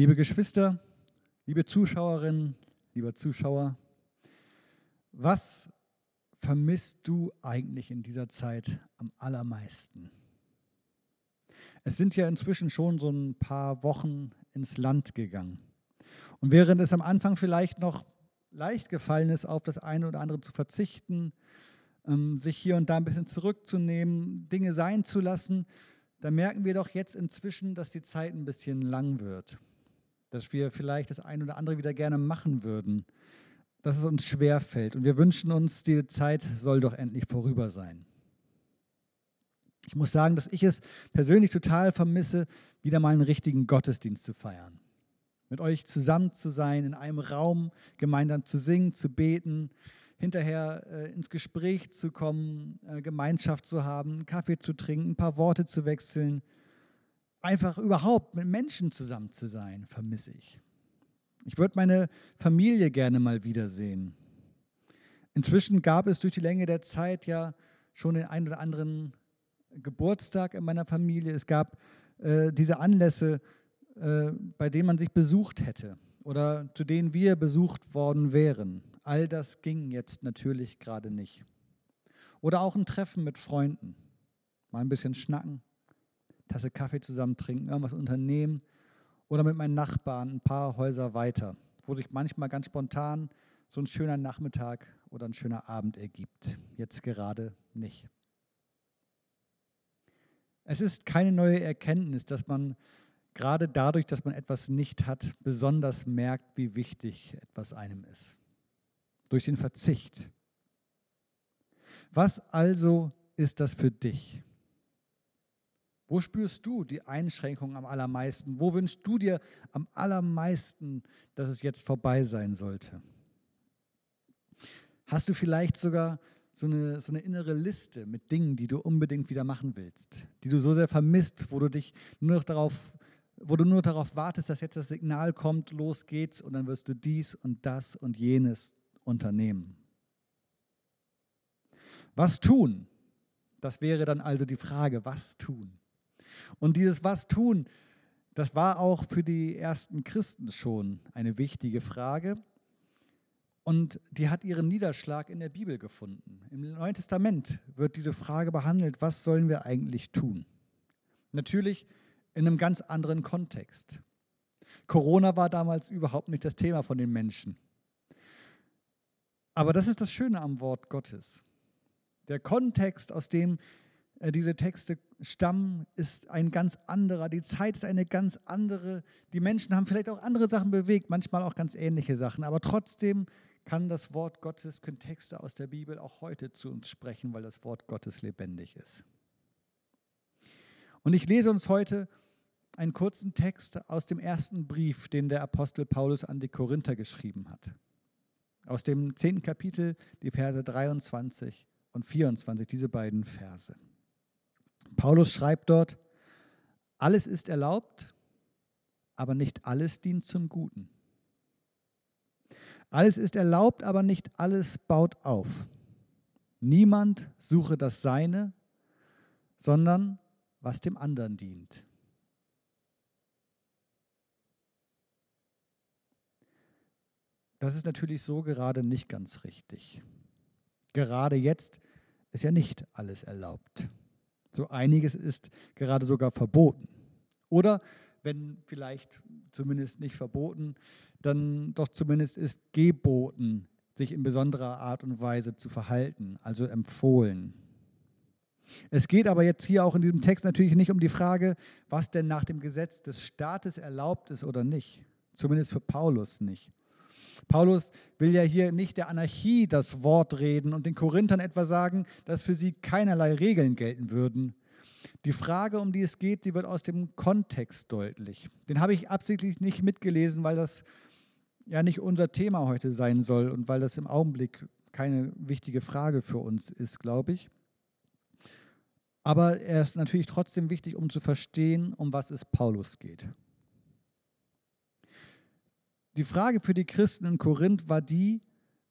Liebe Geschwister, liebe Zuschauerinnen, lieber Zuschauer, was vermisst du eigentlich in dieser Zeit am allermeisten? Es sind ja inzwischen schon so ein paar Wochen ins Land gegangen. Und während es am Anfang vielleicht noch leicht gefallen ist, auf das eine oder andere zu verzichten, ähm, sich hier und da ein bisschen zurückzunehmen, Dinge sein zu lassen, da merken wir doch jetzt inzwischen, dass die Zeit ein bisschen lang wird. Dass wir vielleicht das eine oder andere wieder gerne machen würden. Dass es uns schwer fällt. Und wir wünschen uns, diese Zeit soll doch endlich vorüber sein. Ich muss sagen, dass ich es persönlich total vermisse, wieder mal einen richtigen Gottesdienst zu feiern. Mit euch zusammen zu sein, in einem Raum gemeinsam zu singen, zu beten, hinterher äh, ins Gespräch zu kommen, äh, Gemeinschaft zu haben, Kaffee zu trinken, ein paar Worte zu wechseln. Einfach überhaupt mit Menschen zusammen zu sein, vermisse ich. Ich würde meine Familie gerne mal wiedersehen. Inzwischen gab es durch die Länge der Zeit ja schon den einen oder anderen Geburtstag in meiner Familie. Es gab äh, diese Anlässe, äh, bei denen man sich besucht hätte oder zu denen wir besucht worden wären. All das ging jetzt natürlich gerade nicht. Oder auch ein Treffen mit Freunden. Mal ein bisschen schnacken, Tasse Kaffee zusammen trinken, irgendwas unternehmen. Oder mit meinen Nachbarn ein paar Häuser weiter, wo sich manchmal ganz spontan so ein schöner Nachmittag oder ein schöner Abend ergibt. Jetzt gerade nicht. Es ist keine neue Erkenntnis, dass man gerade dadurch, dass man etwas nicht hat, besonders merkt, wie wichtig etwas einem ist durch den Verzicht. Was also ist das für dich? Wo spürst du die Einschränkungen am allermeisten? Wo wünschst du dir am allermeisten, dass es jetzt vorbei sein sollte? Hast du vielleicht sogar so eine, so eine innere Liste mit Dingen, die du unbedingt wieder machen willst, die du so sehr vermisst, wo du dich nur noch darauf, wo du nur darauf wartest, dass jetzt das Signal kommt, los geht's und dann wirst du dies und das und jenes unternehmen. Was tun? Das wäre dann also die Frage, was tun? Und dieses Was tun, das war auch für die ersten Christen schon eine wichtige Frage. Und die hat ihren Niederschlag in der Bibel gefunden. Im Neuen Testament wird diese Frage behandelt, was sollen wir eigentlich tun? Natürlich in einem ganz anderen Kontext. Corona war damals überhaupt nicht das Thema von den Menschen. Aber das ist das Schöne am Wort Gottes. Der Kontext, aus dem diese Texte stammen, ist ein ganz anderer. Die Zeit ist eine ganz andere. Die Menschen haben vielleicht auch andere Sachen bewegt, manchmal auch ganz ähnliche Sachen. Aber trotzdem kann das Wort Gottes, können Texte aus der Bibel auch heute zu uns sprechen, weil das Wort Gottes lebendig ist. Und ich lese uns heute einen kurzen Text aus dem ersten Brief, den der Apostel Paulus an die Korinther geschrieben hat aus dem zehnten Kapitel, die Verse 23 und 24, diese beiden Verse. Paulus schreibt dort, alles ist erlaubt, aber nicht alles dient zum Guten. Alles ist erlaubt, aber nicht alles baut auf. Niemand suche das Seine, sondern was dem anderen dient. Das ist natürlich so gerade nicht ganz richtig. Gerade jetzt ist ja nicht alles erlaubt. So einiges ist gerade sogar verboten. Oder wenn vielleicht zumindest nicht verboten, dann doch zumindest ist geboten, sich in besonderer Art und Weise zu verhalten, also empfohlen. Es geht aber jetzt hier auch in diesem Text natürlich nicht um die Frage, was denn nach dem Gesetz des Staates erlaubt ist oder nicht. Zumindest für Paulus nicht. Paulus will ja hier nicht der Anarchie das Wort reden und den Korinthern etwa sagen, dass für sie keinerlei Regeln gelten würden. Die Frage, um die es geht, die wird aus dem Kontext deutlich. Den habe ich absichtlich nicht mitgelesen, weil das ja nicht unser Thema heute sein soll und weil das im Augenblick keine wichtige Frage für uns ist, glaube ich. Aber er ist natürlich trotzdem wichtig, um zu verstehen, um was es Paulus geht. Die Frage für die Christen in Korinth war die,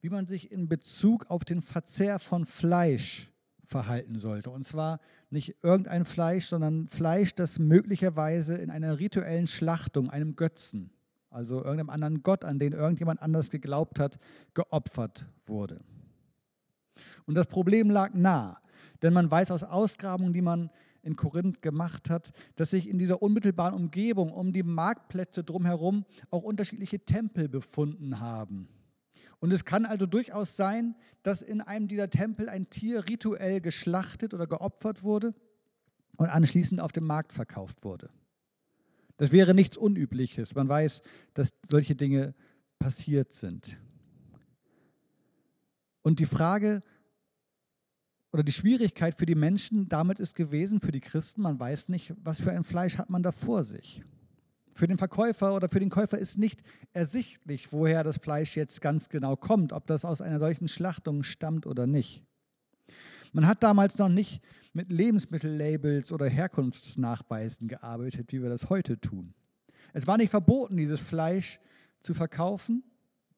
wie man sich in Bezug auf den Verzehr von Fleisch verhalten sollte. Und zwar nicht irgendein Fleisch, sondern Fleisch, das möglicherweise in einer rituellen Schlachtung, einem Götzen, also irgendeinem anderen Gott, an den irgendjemand anders geglaubt hat, geopfert wurde. Und das Problem lag nah, denn man weiß aus Ausgrabungen, die man in Korinth gemacht hat, dass sich in dieser unmittelbaren Umgebung um die Marktplätze drumherum auch unterschiedliche Tempel befunden haben. Und es kann also durchaus sein, dass in einem dieser Tempel ein Tier rituell geschlachtet oder geopfert wurde und anschließend auf dem Markt verkauft wurde. Das wäre nichts Unübliches. Man weiß, dass solche Dinge passiert sind. Und die Frage oder die Schwierigkeit für die Menschen damit ist gewesen, für die Christen, man weiß nicht, was für ein Fleisch hat man da vor sich. Für den Verkäufer oder für den Käufer ist nicht ersichtlich, woher das Fleisch jetzt ganz genau kommt, ob das aus einer solchen Schlachtung stammt oder nicht. Man hat damals noch nicht mit Lebensmittellabels oder Herkunftsnachweisen gearbeitet, wie wir das heute tun. Es war nicht verboten, dieses Fleisch zu verkaufen,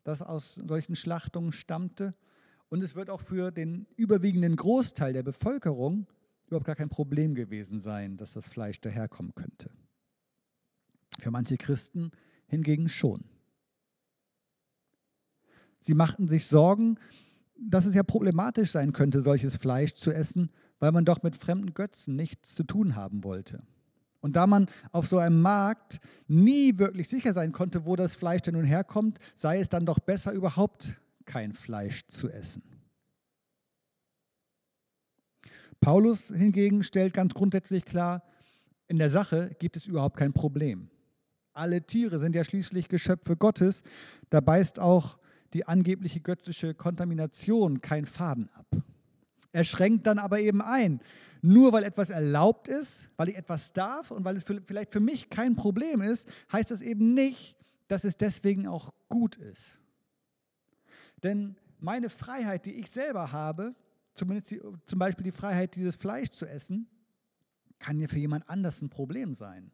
das aus solchen Schlachtungen stammte. Und es wird auch für den überwiegenden Großteil der Bevölkerung überhaupt gar kein Problem gewesen sein, dass das Fleisch daherkommen könnte. Für manche Christen hingegen schon. Sie machten sich Sorgen, dass es ja problematisch sein könnte, solches Fleisch zu essen, weil man doch mit fremden Götzen nichts zu tun haben wollte. Und da man auf so einem Markt nie wirklich sicher sein konnte, wo das Fleisch denn nun herkommt, sei es dann doch besser, überhaupt kein Fleisch zu essen. Paulus hingegen stellt ganz grundsätzlich klar, in der Sache gibt es überhaupt kein Problem. Alle Tiere sind ja schließlich Geschöpfe Gottes. Da beißt auch die angebliche götzliche Kontamination kein Faden ab. Er schränkt dann aber eben ein. Nur weil etwas erlaubt ist, weil ich etwas darf und weil es vielleicht für mich kein Problem ist, heißt das eben nicht, dass es deswegen auch gut ist. Denn meine Freiheit, die ich selber habe, zumindest die, zum Beispiel die Freiheit, dieses Fleisch zu essen, kann ja für jemand anders ein Problem sein.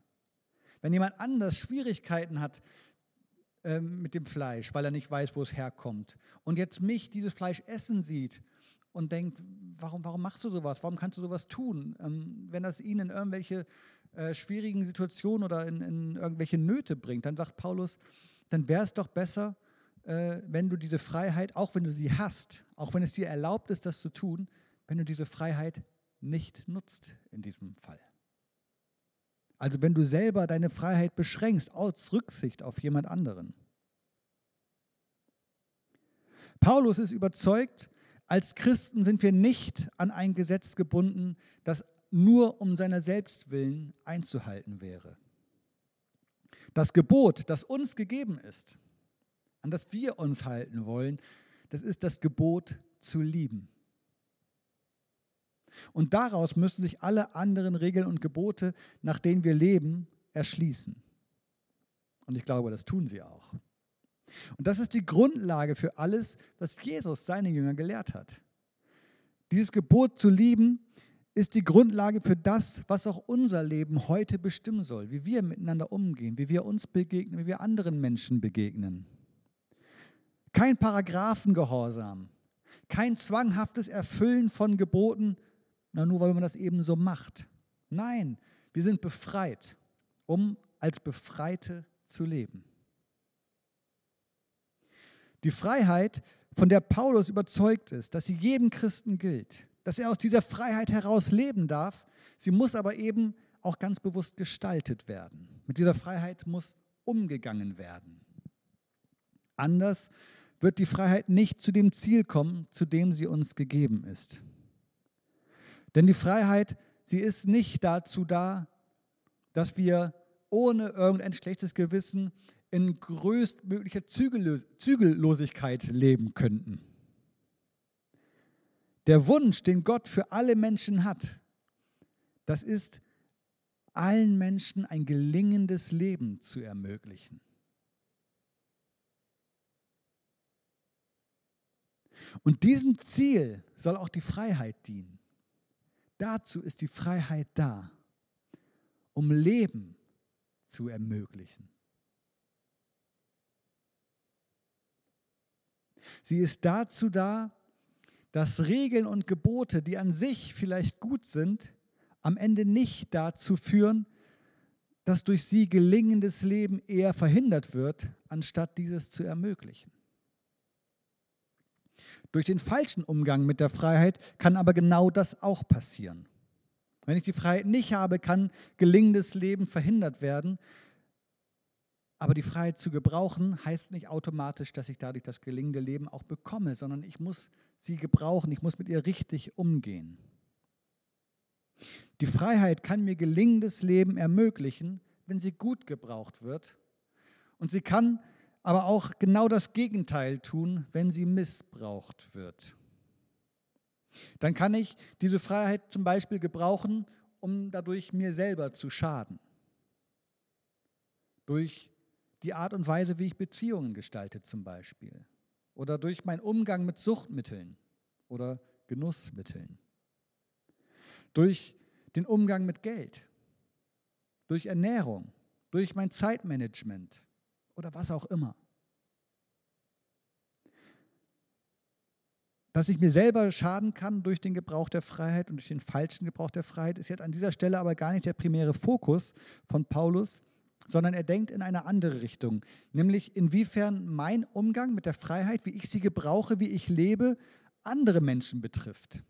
Wenn jemand anders Schwierigkeiten hat äh, mit dem Fleisch, weil er nicht weiß, wo es herkommt, und jetzt mich dieses Fleisch essen sieht und denkt, warum, warum machst du sowas? Warum kannst du sowas tun? Ähm, wenn das ihn in irgendwelche äh, schwierigen Situationen oder in, in, irgendwelche Nöte bringt, dann sagt Paulus, dann wäre es doch besser, äh, wenn du diese Freiheit, auch wenn du sie hast, auch wenn es dir erlaubt ist, das zu tun, wenn du diese Freiheit nicht nutzt in diesem Fall. Also wenn du selber deine Freiheit beschränkst aus Rücksicht auf jemand anderen. Paulus ist überzeugt, als Christen sind wir nicht an ein Gesetz gebunden, das nur um seiner selbst willen einzuhalten wäre. Das Gebot, das uns gegeben ist, an das wir uns halten wollen, das ist das Gebot zu lieben. Und daraus müssen sich alle anderen Regeln und Gebote, nach denen wir leben, erschließen. Und ich glaube, das tun sie auch. Und das ist die Grundlage für alles, was Jesus seine Jünger gelehrt hat. Dieses Gebot zu lieben ist die Grundlage für das, was auch unser Leben heute bestimmen soll, wie wir miteinander umgehen, wie wir uns begegnen, wie wir anderen Menschen begegnen. Kein Paragraphengehorsam, kein zwanghaftes Erfüllen von Geboten, na, nur weil man das eben so macht. Nein, wir sind befreit, um als Befreite zu leben. Die Freiheit, von der Paulus überzeugt ist, dass sie jedem Christen gilt, dass er aus dieser Freiheit heraus leben darf, sie muss aber eben auch ganz bewusst gestaltet werden. Mit dieser Freiheit muss umgegangen werden. Anders wird die Freiheit nicht zu dem Ziel kommen, zu dem sie uns gegeben ist. Denn die Freiheit, sie ist nicht dazu da, dass wir ohne irgendein schlechtes Gewissen in größtmöglicher Zügellosigkeit leben könnten. Der Wunsch, den Gott für alle Menschen hat, das ist, allen Menschen ein gelingendes Leben zu ermöglichen. Und diesem Ziel soll auch die Freiheit dienen. Dazu ist die Freiheit da, um Leben zu ermöglichen. Sie ist dazu da, dass Regeln und Gebote, die an sich vielleicht gut sind, am Ende nicht dazu führen, dass durch sie gelingendes Leben eher verhindert wird, anstatt dieses zu ermöglichen. Durch den falschen Umgang mit der Freiheit kann aber genau das auch passieren. Wenn ich die Freiheit nicht habe, kann gelingendes Leben verhindert werden. Aber die Freiheit zu gebrauchen heißt nicht automatisch, dass ich dadurch das gelingende Leben auch bekomme, sondern ich muss sie gebrauchen, ich muss mit ihr richtig umgehen. Die Freiheit kann mir gelingendes Leben ermöglichen, wenn sie gut gebraucht wird. Und sie kann aber auch genau das Gegenteil tun, wenn sie missbraucht wird. Dann kann ich diese Freiheit zum Beispiel gebrauchen, um dadurch mir selber zu schaden. Durch die Art und Weise, wie ich Beziehungen gestalte zum Beispiel. Oder durch meinen Umgang mit Suchtmitteln oder Genussmitteln durch den Umgang mit Geld, durch Ernährung, durch mein Zeitmanagement oder was auch immer. Dass ich mir selber schaden kann durch den Gebrauch der Freiheit und durch den falschen Gebrauch der Freiheit, ist jetzt an dieser Stelle aber gar nicht der primäre Fokus von Paulus, sondern er denkt in eine andere Richtung, nämlich inwiefern mein Umgang mit der Freiheit, wie ich sie gebrauche, wie ich lebe, andere Menschen betrifft.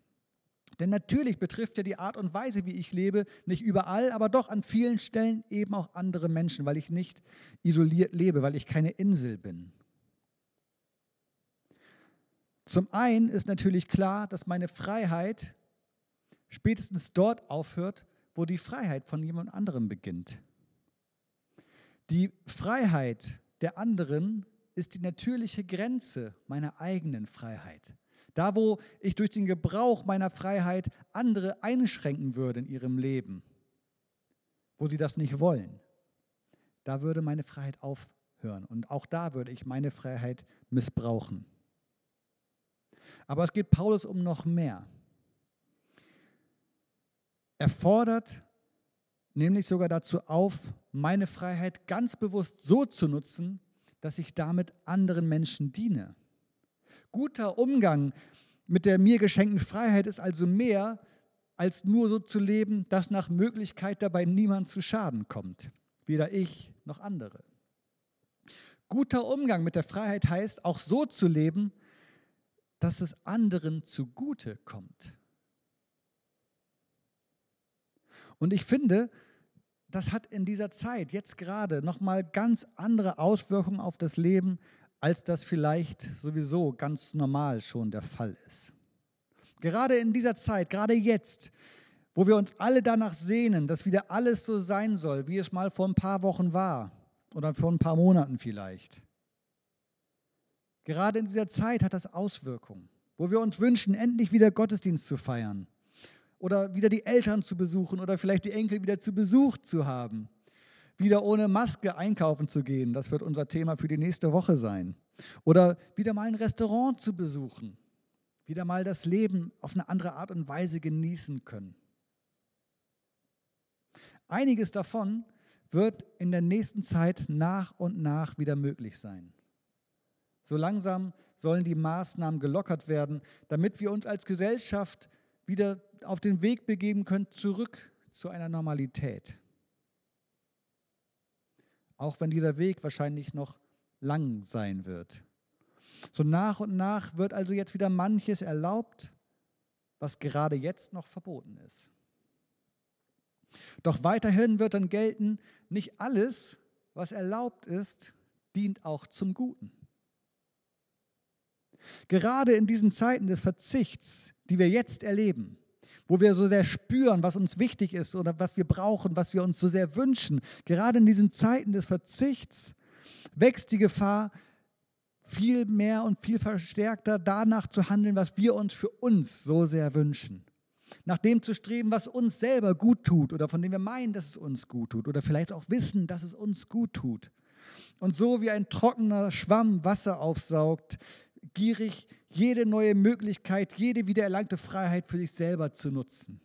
Denn natürlich betrifft ja die Art und Weise, wie ich lebe, nicht überall, aber doch an vielen Stellen eben auch andere Menschen, weil ich nicht isoliert lebe, weil ich keine Insel bin. Zum einen ist natürlich klar, dass meine Freiheit spätestens dort aufhört, wo die Freiheit von jemand anderem beginnt. Die Freiheit der anderen ist die natürliche Grenze meiner eigenen Freiheit. Da, wo ich durch den Gebrauch meiner Freiheit andere einschränken würde in ihrem Leben, wo sie das nicht wollen, da würde meine Freiheit aufhören. Und auch da würde ich meine Freiheit missbrauchen. Aber es geht Paulus um noch mehr. Er fordert nämlich sogar dazu auf, meine Freiheit ganz bewusst so zu nutzen, dass ich damit anderen Menschen diene. Guter Umgang mit der mir geschenkten Freiheit ist also mehr, als nur so zu leben, dass nach Möglichkeit dabei niemand zu Schaden kommt, weder ich noch andere. Guter Umgang mit der Freiheit heißt auch so zu leben, dass es anderen zugute kommt. Und ich finde, das hat in dieser Zeit jetzt gerade noch mal ganz andere Auswirkungen auf das Leben als das vielleicht sowieso ganz normal schon der Fall ist. Gerade in dieser Zeit, gerade jetzt, wo wir uns alle danach sehnen, dass wieder alles so sein soll, wie es mal vor ein paar Wochen war oder vor ein paar Monaten vielleicht. Gerade in dieser Zeit hat das Auswirkungen, wo wir uns wünschen, endlich wieder Gottesdienst zu feiern oder wieder die Eltern zu besuchen oder vielleicht die Enkel wieder zu Besuch zu haben wieder ohne Maske einkaufen zu gehen. Das wird unser Thema für die nächste Woche sein. Oder wieder mal ein Restaurant zu besuchen. Wieder mal das Leben auf eine andere Art und Weise genießen können. Einiges davon wird in der nächsten Zeit nach und nach wieder möglich sein. So langsam sollen die Maßnahmen gelockert werden, damit wir uns als Gesellschaft wieder auf den Weg begeben können, zurück zu einer Normalität. Auch wenn dieser Weg wahrscheinlich noch lang sein wird. So nach und nach wird also jetzt wieder manches erlaubt, was gerade jetzt noch verboten ist. Doch weiterhin wird dann gelten, nicht alles, was erlaubt ist, dient auch zum Guten. Gerade in diesen Zeiten des Verzichts, die wir jetzt erleben, wo wir so sehr spüren, was uns wichtig ist oder was wir brauchen, was wir uns so sehr wünschen. Gerade in diesen Zeiten des Verzichts wächst die Gefahr, viel mehr und viel verstärkter danach zu handeln, was wir uns für uns so sehr wünschen. Nach dem zu streben, was uns selber gut tut oder von dem wir meinen, dass es uns gut tut oder vielleicht auch wissen, dass es uns gut tut. Und so wie ein trockener Schwamm Wasser aufsaugt, gierig jede neue Möglichkeit, jede wiedererlangte Freiheit für sich selber zu nutzen.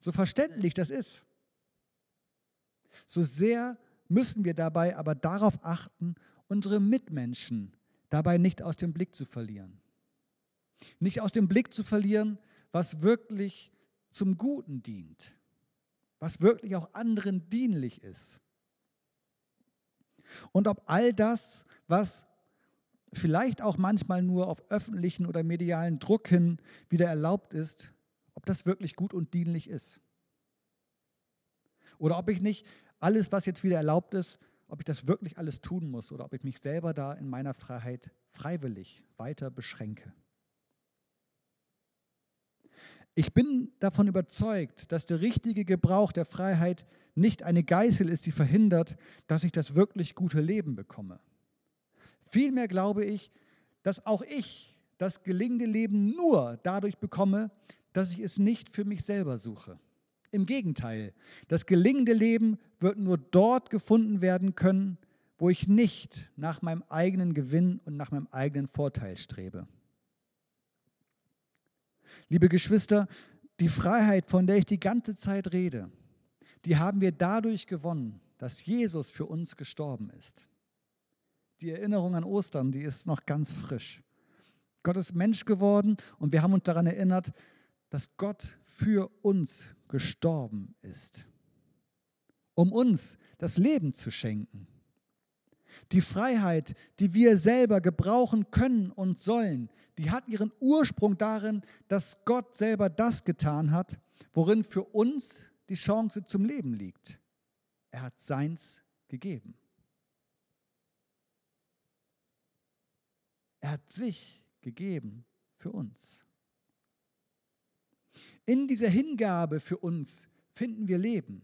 So verständlich das ist, so sehr müssen wir dabei aber darauf achten, unsere Mitmenschen dabei nicht aus dem Blick zu verlieren. Nicht aus dem Blick zu verlieren, was wirklich zum Guten dient. was wirklich auch anderen dienlich ist. Und ob all das, was vielleicht auch manchmal nur auf öffentlichen oder medialen Druck hin wieder erlaubt ist, ob das wirklich gut und dienlich ist. Oder ob ich nicht alles, was jetzt wieder erlaubt ist, ob ich das wirklich alles tun muss oder ob ich mich selber da in meiner Freiheit freiwillig weiter beschränke. Ich bin davon überzeugt, dass der richtige Gebrauch der Freiheit nicht eine Geißel ist, die verhindert, dass ich das wirklich gute Leben bekomme. Vielmehr glaube ich, dass auch ich das gelingende Leben nur dadurch bekomme, dass ich es nicht für mich selber suche. Im Gegenteil, das gelingende Leben wird nur dort gefunden werden können, wo ich nicht nach meinem eigenen Gewinn und nach meinem eigenen Vorteil strebe. Liebe Geschwister, die Freiheit, von der ich die ganze Zeit rede, die haben wir dadurch gewonnen, dass Jesus für uns gestorben ist. Die Erinnerung an Ostern, die ist noch ganz frisch. Gott ist Mensch geworden und wir haben uns daran erinnert, dass Gott für uns gestorben ist, um uns das Leben zu schenken. Die Freiheit, die wir selber gebrauchen können und sollen, die hat ihren Ursprung darin, dass Gott selber das getan hat, worin für uns die Chance zum Leben liegt. Er hat seins gegeben. Er hat sich gegeben für uns. In dieser Hingabe für uns finden wir Leben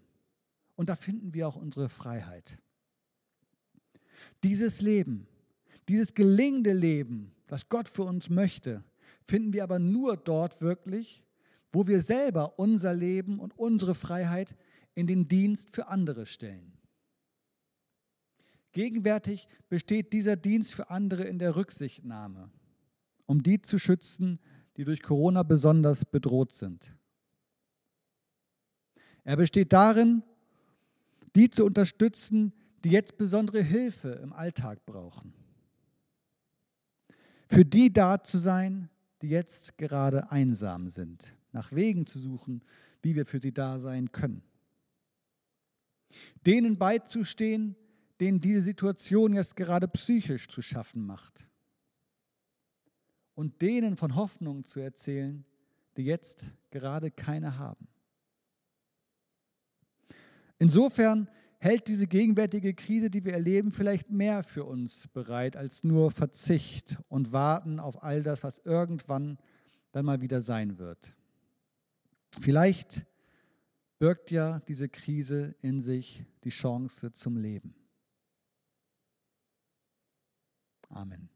und da finden wir auch unsere Freiheit. Dieses Leben, dieses gelingende Leben, das Gott für uns möchte, finden wir aber nur dort wirklich, wo wir selber unser Leben und unsere Freiheit in den Dienst für andere stellen. Gegenwärtig besteht dieser Dienst für andere in der Rücksichtnahme, um die zu schützen, die durch Corona besonders bedroht sind. Er besteht darin, die zu unterstützen, die jetzt besondere Hilfe im Alltag brauchen. Für die da zu sein, die jetzt gerade einsam sind, nach Wegen zu suchen, wie wir für sie da sein können. Denen beizustehen, denen diese Situation jetzt gerade psychisch zu schaffen macht und denen von Hoffnung zu erzählen, die jetzt gerade keine haben. Insofern hält diese gegenwärtige Krise, die wir erleben, vielleicht mehr für uns bereit als nur Verzicht und Warten auf all das, was irgendwann dann mal wieder sein wird. Vielleicht birgt ja diese Krise in sich die Chance zum Leben. Amen.